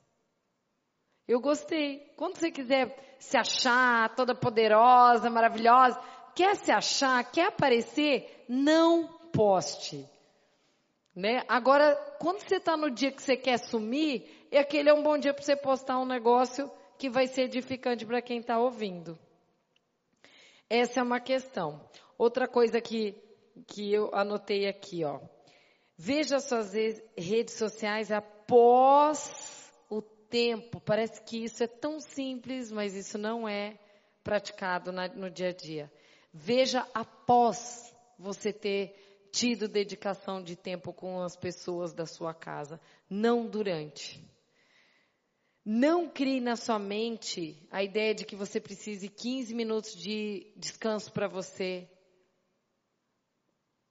Eu gostei. Quando você quiser se achar toda poderosa, maravilhosa, quer se achar, quer aparecer, não poste. Né? Agora, quando você está no dia que você quer sumir, é aquele é um bom dia para você postar um negócio que vai ser edificante para quem está ouvindo. Essa é uma questão. Outra coisa que, que eu anotei aqui, ó. Veja suas redes sociais após o tempo. Parece que isso é tão simples, mas isso não é praticado na, no dia a dia. Veja após você ter tido dedicação de tempo com as pessoas da sua casa, não durante. Não crie na sua mente a ideia de que você precise 15 minutos de descanso para você.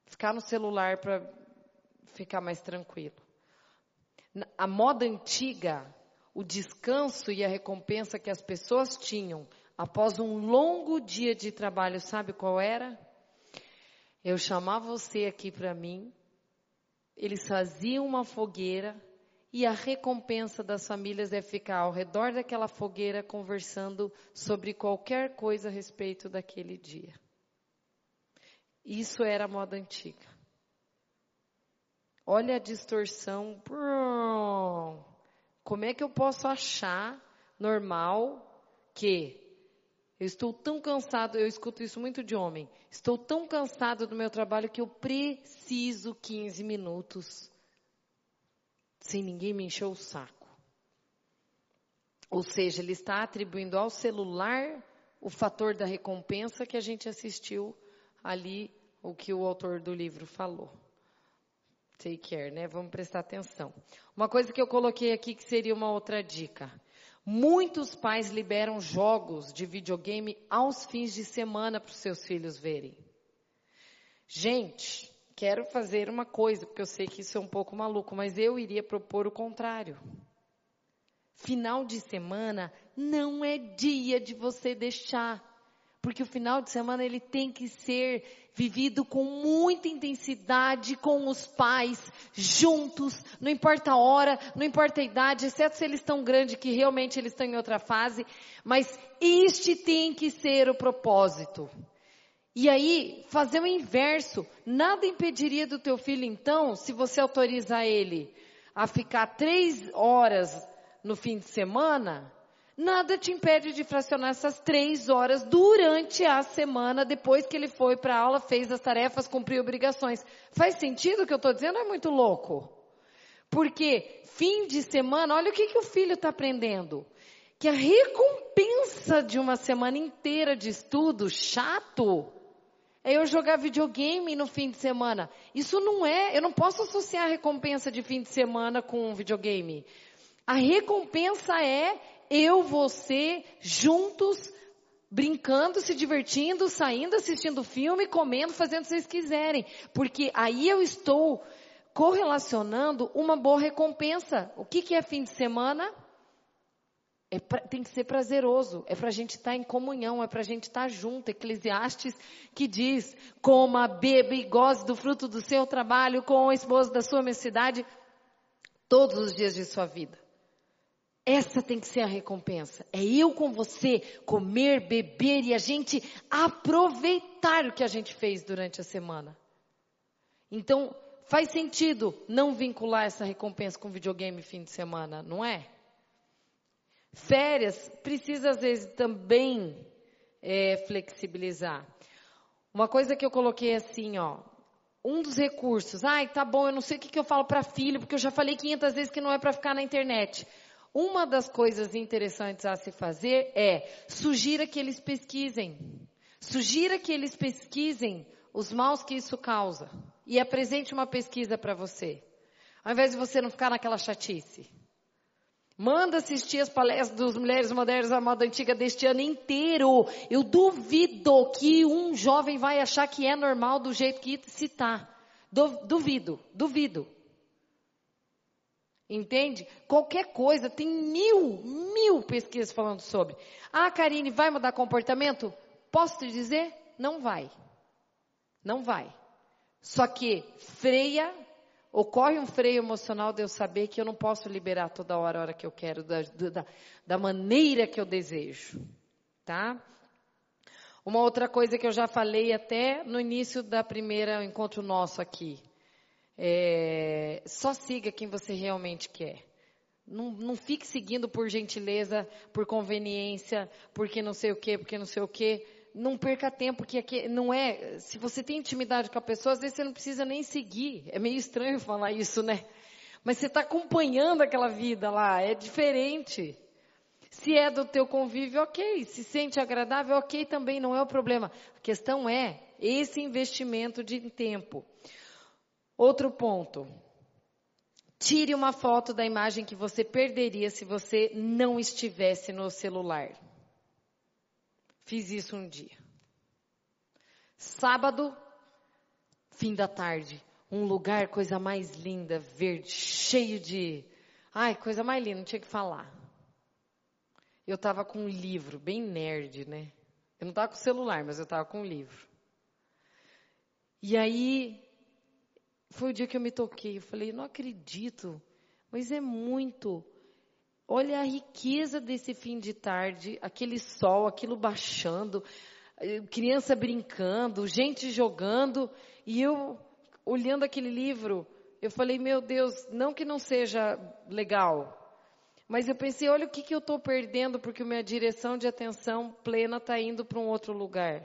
Ficar no celular para ficar mais tranquilo. A moda antiga, o descanso e a recompensa que as pessoas tinham após um longo dia de trabalho, sabe qual era? Eu chamava você aqui para mim, eles faziam uma fogueira e a recompensa das famílias é ficar ao redor daquela fogueira conversando sobre qualquer coisa a respeito daquele dia. Isso era a moda antiga. Olha a distorção. Como é que eu posso achar normal que eu estou tão cansado, eu escuto isso muito de homem, estou tão cansado do meu trabalho que eu preciso 15 minutos sem ninguém me encher o saco. Ou seja, ele está atribuindo ao celular o fator da recompensa que a gente assistiu ali, o que o autor do livro falou. Take care, né? Vamos prestar atenção. Uma coisa que eu coloquei aqui que seria uma outra dica. Muitos pais liberam jogos de videogame aos fins de semana para os seus filhos verem. Gente, quero fazer uma coisa, porque eu sei que isso é um pouco maluco, mas eu iria propor o contrário. Final de semana não é dia de você deixar Porque o final de semana ele tem que ser vivido com muita intensidade com os pais, juntos, não importa a hora, não importa a idade, exceto se eles estão grandes que realmente eles estão em outra fase, mas este tem que ser o propósito. E aí, fazer o inverso. Nada impediria do teu filho, então, se você autorizar ele a ficar três horas no fim de semana, nada te impede de fracionar essas três horas durante a semana, depois que ele foi para a aula, fez as tarefas, cumpriu obrigações. Faz sentido o que eu estou dizendo? É muito louco. Porque fim de semana, olha o que, que o filho está aprendendo. Que a recompensa de uma semana inteira de estudo chato é eu jogar videogame no fim de semana. Isso não é, eu não posso associar a recompensa de fim de semana com videogame. A recompensa é eu, você, juntos, brincando, se divertindo, saindo, assistindo filme, comendo, fazendo o que vocês quiserem. Porque aí eu estou correlacionando uma boa recompensa. O que, que é fim de semana? É pra, tem que ser prazeroso, é para a gente estar tá em comunhão, é para a gente estar tá junto. Eclesiastes que diz, coma, beba e goze do fruto do seu trabalho com o esposo da sua mocidade todos os dias de sua vida. Essa tem que ser a recompensa. É eu com você comer, beber e a gente aproveitar o que a gente fez durante a semana. Então, faz sentido não vincular essa recompensa com videogame fim de semana, não é? Férias precisa às vezes também é, flexibilizar. Uma coisa que eu coloquei assim, ó, um dos recursos. Ai, tá bom, eu não sei o que, que eu falo para filho, porque eu já falei 500 vezes que não é para ficar na internet. Uma das coisas interessantes a se fazer é sugira que eles pesquisem. Sugira que eles pesquisem os maus que isso causa e apresente uma pesquisa para você. Ao invés de você não ficar naquela chatice. Manda assistir as palestras dos Mulheres Modernas da Moda Antiga deste ano inteiro. Eu duvido que um jovem vai achar que é normal do jeito que se está. Duvido, duvido. Entende? Qualquer coisa, tem mil, mil pesquisas falando sobre. Ah, Karine, vai mudar comportamento? Posso te dizer? Não vai. Não vai. Só que freia Ocorre um freio emocional de eu saber que eu não posso liberar toda hora a hora que eu quero, da, da, da maneira que eu desejo. Tá? Uma outra coisa que eu já falei até no início da primeira encontro nosso aqui. É, só siga quem você realmente quer. Não, não fique seguindo por gentileza, por conveniência, porque não sei o quê, porque não sei o quê não perca tempo, porque aqui não é. Se você tem intimidade com a pessoa, às vezes você não precisa nem seguir. É meio estranho [LAUGHS] falar isso, né? Mas você está acompanhando aquela vida lá, é diferente. Se é do teu convívio, ok. Se sente agradável, ok também, não é o problema. A questão é esse investimento de tempo. Outro ponto. Tire uma foto da imagem que você perderia se você não estivesse no celular. Fiz isso um dia. Sábado, fim da tarde, um lugar, coisa mais linda, verde, cheio de. Ai, coisa mais linda, não tinha que falar. Eu estava com um livro, bem nerd, né? Eu não estava com celular, mas eu estava com um livro. E aí, foi o dia que eu me toquei. Eu falei, não acredito, mas é muito Olha a riqueza desse fim de tarde, aquele sol, aquilo baixando, eh, criança brincando, gente jogando, e eu olhando aquele livro, eu falei, meu Deus, não que não seja legal, mas eu pensei, olha o que, que eu estou perdendo, porque minha direção de atenção plena está indo para um outro lugar.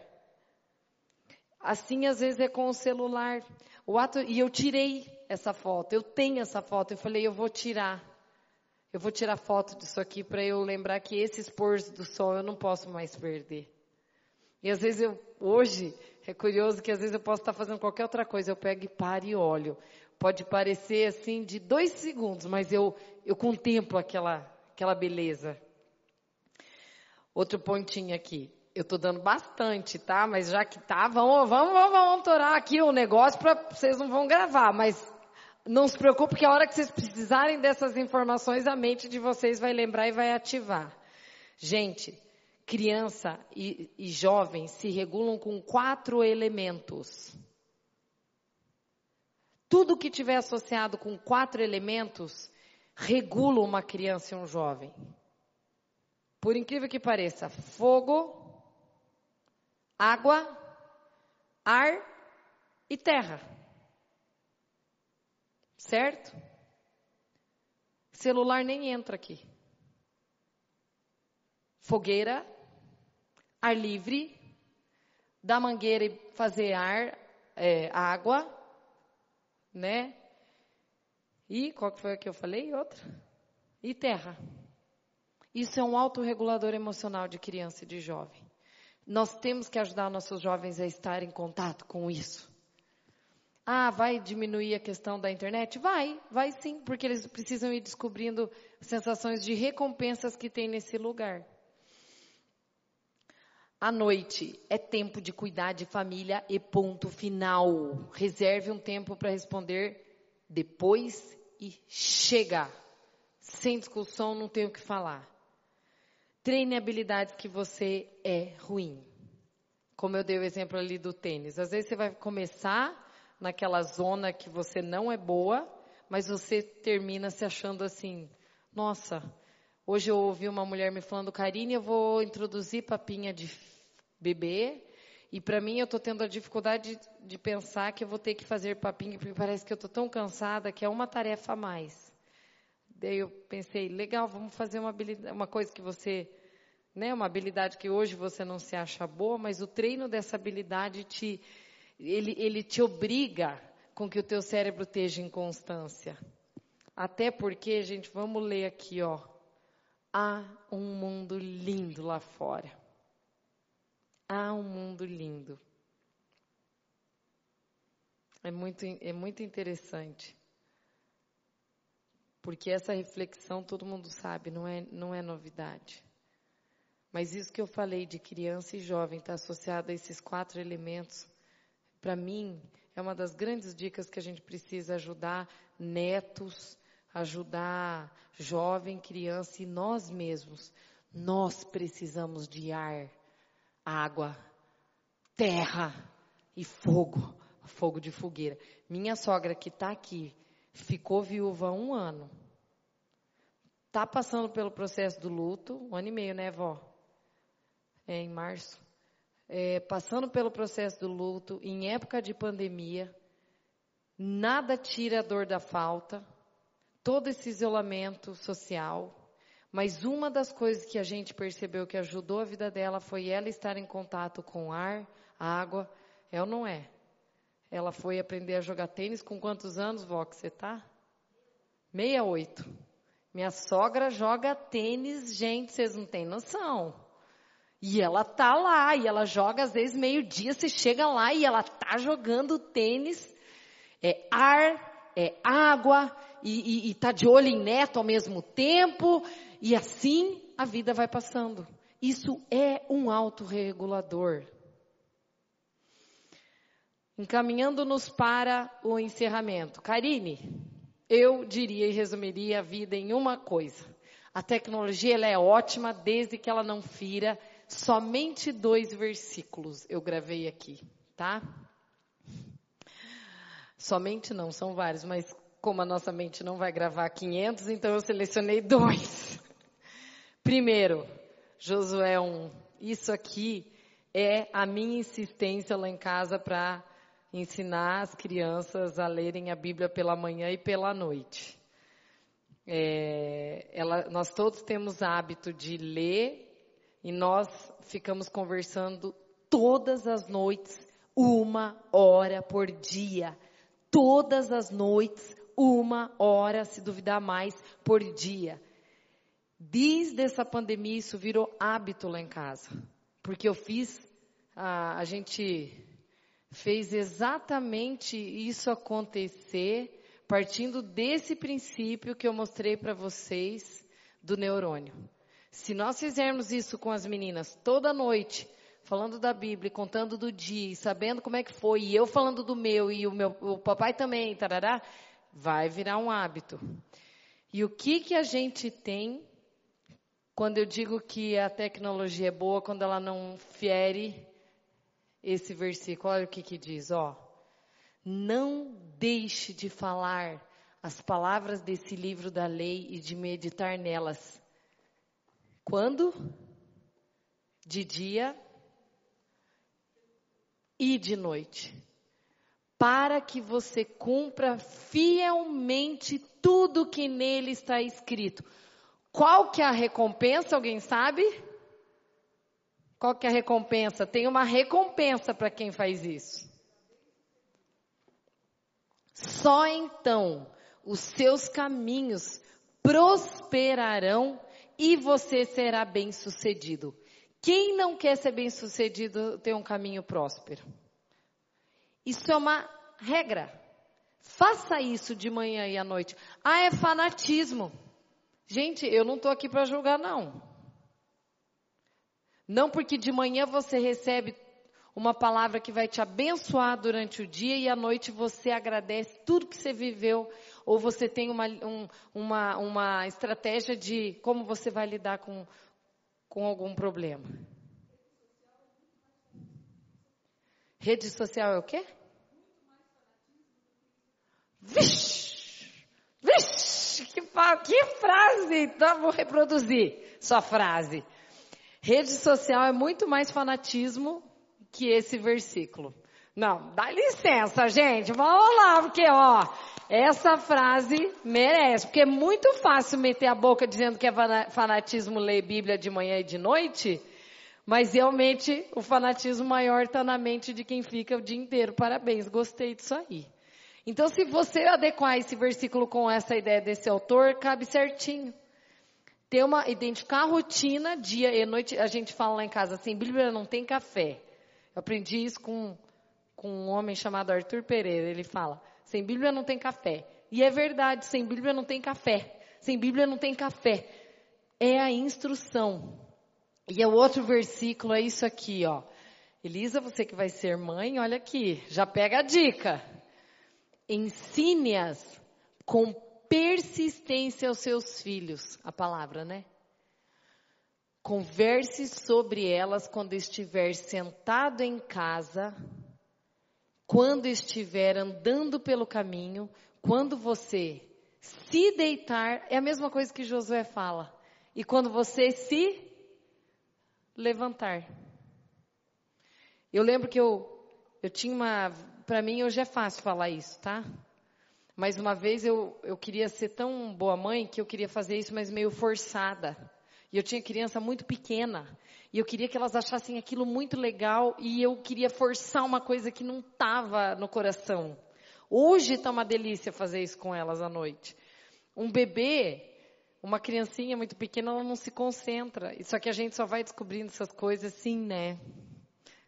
Assim, às vezes, é com o celular. O ato, e eu tirei essa foto, eu tenho essa foto, eu falei, eu vou tirar. Eu vou tirar foto disso aqui para eu lembrar que esses pôres do sol eu não posso mais perder. E às vezes eu, hoje, é curioso que às vezes eu posso estar fazendo qualquer outra coisa, eu pego e paro e olho. Pode parecer assim de dois segundos, mas eu, eu contemplo aquela, aquela beleza. Outro pontinho aqui. Eu estou dando bastante, tá? Mas já que tá, vamos, vamos, vamos, vamos torar aqui o um negócio para vocês não vão gravar, mas não se preocupe que a hora que vocês precisarem dessas informações, a mente de vocês vai lembrar e vai ativar. Gente, criança e, e jovem se regulam com quatro elementos. Tudo que tiver associado com quatro elementos regula uma criança e um jovem. Por incrível que pareça, fogo, água, ar e terra. Certo? Celular nem entra aqui. Fogueira, ar livre, da mangueira e fazer ar, é, água, né? E qual que foi que eu falei? Outra? E terra. Isso é um autorregulador emocional de criança e de jovem. Nós temos que ajudar nossos jovens a estar em contato com isso. Ah, vai diminuir a questão da internet? Vai, vai sim, porque eles precisam ir descobrindo sensações de recompensas que tem nesse lugar. À noite é tempo de cuidar de família e ponto final. Reserve um tempo para responder depois e chega. Sem discussão, não tenho o que falar. Treine habilidades que você é ruim. Como eu dei o exemplo ali do tênis. Às vezes você vai começar naquela zona que você não é boa, mas você termina se achando assim: nossa, hoje eu ouvi uma mulher me falando, Karine, eu vou introduzir papinha de bebê. E para mim eu estou tendo a dificuldade de, de, pensar que eu vou ter que fazer papinha, porque parece que eu estou tão cansada que é uma tarefa a mais. Daí eu pensei, legal, vamos fazer uma, uma coisa que você, né, uma habilidade que hoje você não se acha boa, mas o treino dessa habilidade te, ele, ele te obriga com que o teu cérebro esteja em constância. Até porque, gente, vamos ler aqui, ó. Há um mundo lindo lá fora. Há um mundo lindo. É muito, é muito interessante. Porque essa reflexão todo mundo sabe, não é, não é novidade. Mas isso que eu falei de criança e jovem está associado a esses quatro elementos. Para mim, é uma das grandes dicas que a gente precisa ajudar netos, ajudar jovem, criança e nós mesmos. Nós precisamos de ar água, terra e fogo, fogo de fogueira. Minha sogra que está aqui ficou viúva um ano. Está passando pelo processo do luto, um ano e meio, né, vó? É, em março. É, passando pelo processo do luto, em época de pandemia, nada tira a dor da falta, todo esse isolamento social, mas uma das coisas que a gente percebeu que ajudou a vida dela foi ela estar em contato com ar, água. É ou não é? Ela foi aprender a jogar tênis com quantos anos, vó, que você tá? 68. Minha sogra joga tênis, gente, vocês não têm noção. E ela tá lá, e ela joga às vezes meio-dia, você chega lá e ela tá jogando tênis. É ar, é água, e, e, e tá de olho em neto ao mesmo tempo, e assim a vida vai passando. Isso é um autorregulador. Encaminhando-nos para o encerramento. Karine, eu diria e resumiria a vida em uma coisa. A tecnologia ela é ótima desde que ela não fira somente dois versículos eu gravei aqui, tá? Somente não, são vários, mas como a nossa mente não vai gravar 500, então eu selecionei dois. [LAUGHS] Primeiro, Josué 1. Isso aqui é a minha insistência lá em casa para ensinar as crianças a lerem a Bíblia pela manhã e pela noite. É, ela, nós todos temos hábito de ler e nós ficamos conversando todas as noites, uma hora por dia. Todas as noites, uma hora, se duvidar mais, por dia. Desde essa pandemia, isso virou hábito lá em casa. Porque eu fiz, a, a gente fez exatamente isso acontecer, partindo desse princípio que eu mostrei para vocês do neurônio. Se nós fizermos isso com as meninas toda noite, falando da Bíblia, contando do dia, sabendo como é que foi, e eu falando do meu, e o meu o papai também, tarará, vai virar um hábito. E o que que a gente tem quando eu digo que a tecnologia é boa, quando ela não fere esse versículo, olha o que que diz, ó. Não deixe de falar as palavras desse livro da lei e de meditar nelas. Quando? De dia e de noite. Para que você cumpra fielmente tudo que nele está escrito. Qual que é a recompensa? Alguém sabe? Qual que é a recompensa? Tem uma recompensa para quem faz isso. Só então os seus caminhos prosperarão e você será bem-sucedido. Quem não quer ser bem-sucedido tem um caminho próspero. Isso é uma regra. Faça isso de manhã e à noite. Ah, é fanatismo. Gente, eu não estou aqui para julgar, não. Não porque de manhã você recebe uma palavra que vai te abençoar durante o dia e à noite você agradece tudo que você viveu, ou você tem uma, um, uma, uma estratégia de como você vai lidar com, com algum problema. Rede social é o quê? Vixe! Vixe! Que, que frase! Então, vou reproduzir sua frase. Rede social é muito mais fanatismo que esse versículo. Não, dá licença, gente. Vamos lá, porque ó, essa frase merece, porque é muito fácil meter a boca dizendo que é fanatismo ler Bíblia de manhã e de noite, mas realmente o fanatismo maior está na mente de quem fica o dia inteiro. Parabéns, gostei disso aí. Então, se você adequar esse versículo com essa ideia desse autor, cabe certinho. Ter uma, identificar a rotina, dia e noite, a gente fala lá em casa assim, Bíblia não tem café. Eu aprendi isso com, com um homem chamado Arthur Pereira. Ele fala: sem Bíblia não tem café. E é verdade, sem Bíblia não tem café. Sem Bíblia não tem café. É a instrução. E é o outro versículo, é isso aqui, ó. Elisa, você que vai ser mãe, olha aqui, já pega a dica. Ensine-as com persistência aos seus filhos. A palavra, né? Converse sobre elas quando estiver sentado em casa, quando estiver andando pelo caminho, quando você se deitar, é a mesma coisa que Josué fala. E quando você se levantar. Eu lembro que eu, eu tinha uma. Para mim hoje é fácil falar isso, tá? Mas uma vez eu, eu queria ser tão boa mãe que eu queria fazer isso, mas meio forçada. E eu tinha criança muito pequena. E eu queria que elas achassem aquilo muito legal. E eu queria forçar uma coisa que não estava no coração. Hoje está uma delícia fazer isso com elas à noite. Um bebê, uma criancinha muito pequena, ela não se concentra. Só que a gente só vai descobrindo essas coisas assim, né?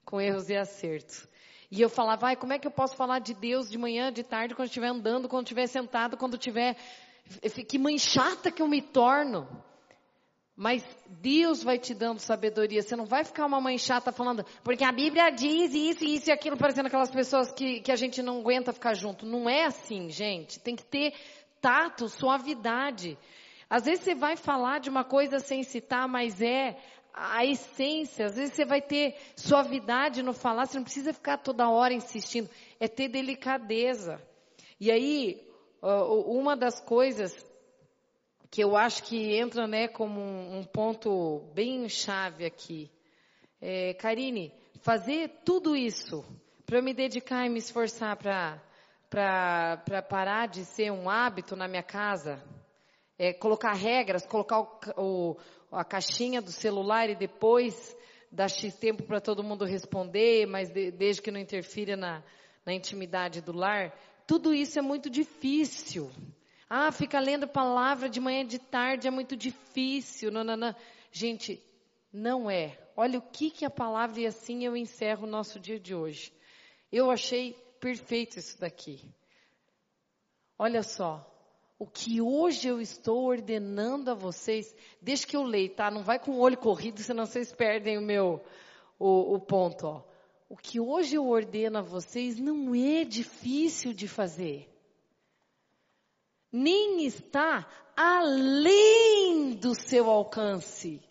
Com erros e acertos. E eu falava, vai, como é que eu posso falar de Deus de manhã, de tarde, quando estiver andando, quando estiver sentado, quando estiver. Que mãe chata que eu me torno. Mas Deus vai te dando sabedoria. Você não vai ficar uma mãe chata falando, porque a Bíblia diz isso, isso e aquilo, parecendo aquelas pessoas que, que a gente não aguenta ficar junto. Não é assim, gente. Tem que ter tato, suavidade. Às vezes você vai falar de uma coisa sem citar, mas é a essência. Às vezes você vai ter suavidade no falar, você não precisa ficar toda hora insistindo. É ter delicadeza. E aí, uma das coisas que eu acho que entra né, como um, ponto bem chave aqui. É, Karine, fazer tudo isso para eu me dedicar e me esforçar para parar de ser um hábito na minha casa, é, colocar regras, colocar o, o, a caixinha do celular e depois dar X tempo para todo mundo responder, mas de, desde que não interfira na, na intimidade do lar, tudo isso é muito difícil. Ah, fica lendo palavra de manhã e de tarde, é muito difícil. Não, não, não. Gente, não é. Olha o que, que a palavra e assim eu encerro o nosso dia de hoje. Eu achei perfeito isso daqui. Olha só. O que hoje eu estou ordenando a vocês, deixa que eu leio, tá? Não vai com o olho corrido, senão vocês perdem o meu, o, o ponto, ó. O que hoje eu ordeno a vocês não é difícil de fazer nem está além do seu alcance.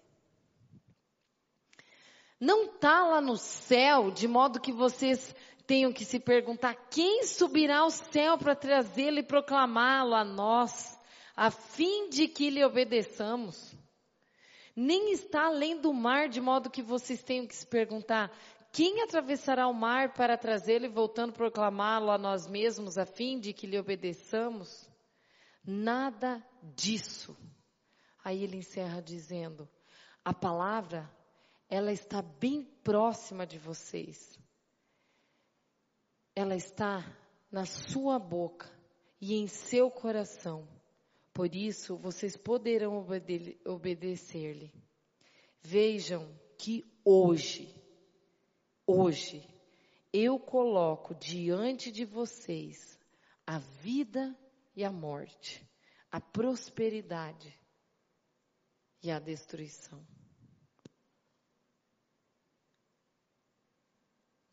Não está lá no céu, de modo que vocês tenham que se perguntar quem subirá ao céu para trazê-lo e proclamá-lo a nós, a fim de que lhe obedeçamos. Nem está além do mar, de modo que vocês tenham que se perguntar quem atravessará o mar para trazê-lo e voltando proclamá-lo a nós mesmos, a fim de que lhe obedeçamos? Nada disso. Aí ele encerra dizendo: a palavra ela está bem próxima de vocês. Ela está na sua boca e em seu coração. Por isso, vocês poderão obede obedecer-lhe. Vejam que hoje, hoje, eu coloco diante de vocês a vida e a morte, a prosperidade e a destruição.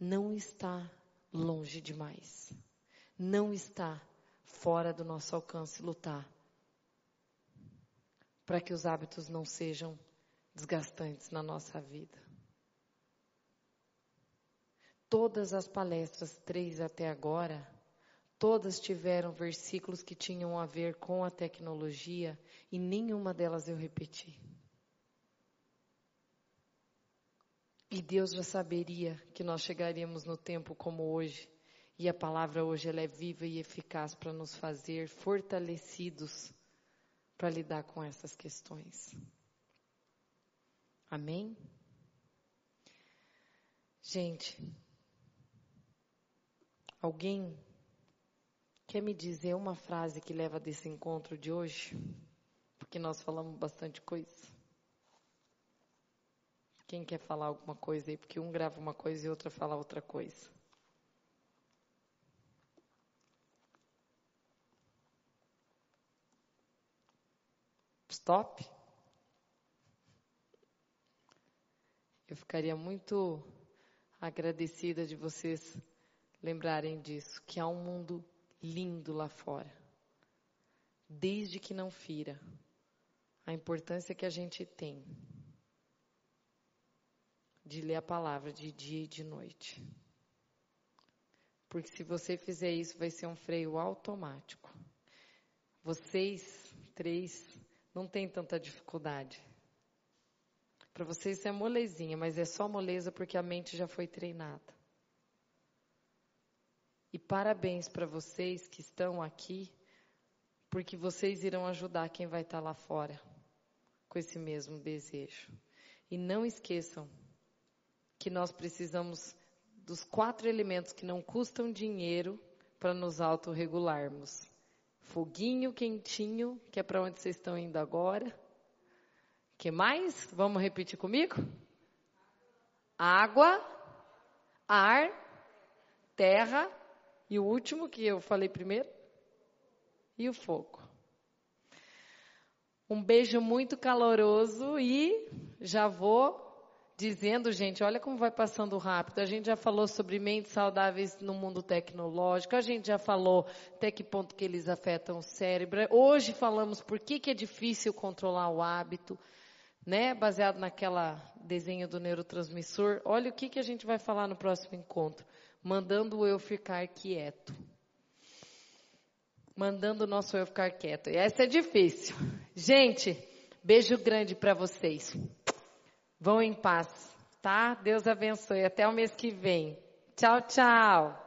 não está longe demais. Não está fora do nosso alcance lutar para que os hábitos não sejam desgastantes na nossa vida. Todas as palestras, três até agora, todas tiveram versículos que tinham a ver com a tecnologia e nenhuma delas eu repeti. E Deus já saberia que nós chegaríamos no tempo como hoje. E a palavra hoje ela é viva e eficaz para nos fazer fortalecidos para lidar com essas questões. Amém? Gente, alguém quer me dizer uma frase que leva desse encontro de hoje? Porque nós falamos bastante coisa. Quem quer falar alguma coisa aí? Porque um grava uma coisa e outra fala outra coisa. Stop? Eu ficaria muito agradecida de vocês lembrarem disso, que há um mundo lindo lá fora. Desde que não fira a importância que a gente tem de ler a palavra de dia e de noite. Porque se você fizer isso, vai ser um freio automático. Vocês três não têm tanta dificuldade. Para vocês isso é molezinha, mas é só moleza porque a mente já foi treinada. E parabéns para vocês que estão aqui, porque vocês irão ajudar quem vai estar lá fora com esse mesmo desejo. E não esqueçam, que nós precisamos dos quatro elementos que não custam dinheiro para nos autorregularmos. Foguinho quentinho, que é para onde vocês estão indo agora. que mais? Vamos repetir comigo? Água, ar, terra e o último que eu falei primeiro? E o fogo. Um beijo muito caloroso e já vou dizendo, gente, olha como vai passando rápido. A gente já falou sobre mentes saudáveis no mundo tecnológico, a gente já falou até que ponto que eles afetam o cérebro. Hoje falamos por que, que é difícil controlar o hábito, né? Baseado naquela desenho do neurotransmissor. Olha o que, que a gente vai falar no próximo encontro. Mandando eu ficar quieto. Mandando o nosso eu ficar quieto. E essa é difícil. Gente, beijo grande para vocês. Vão em paz, tá? Deus abençoe. Até o mês que vem. Tchau, tchau.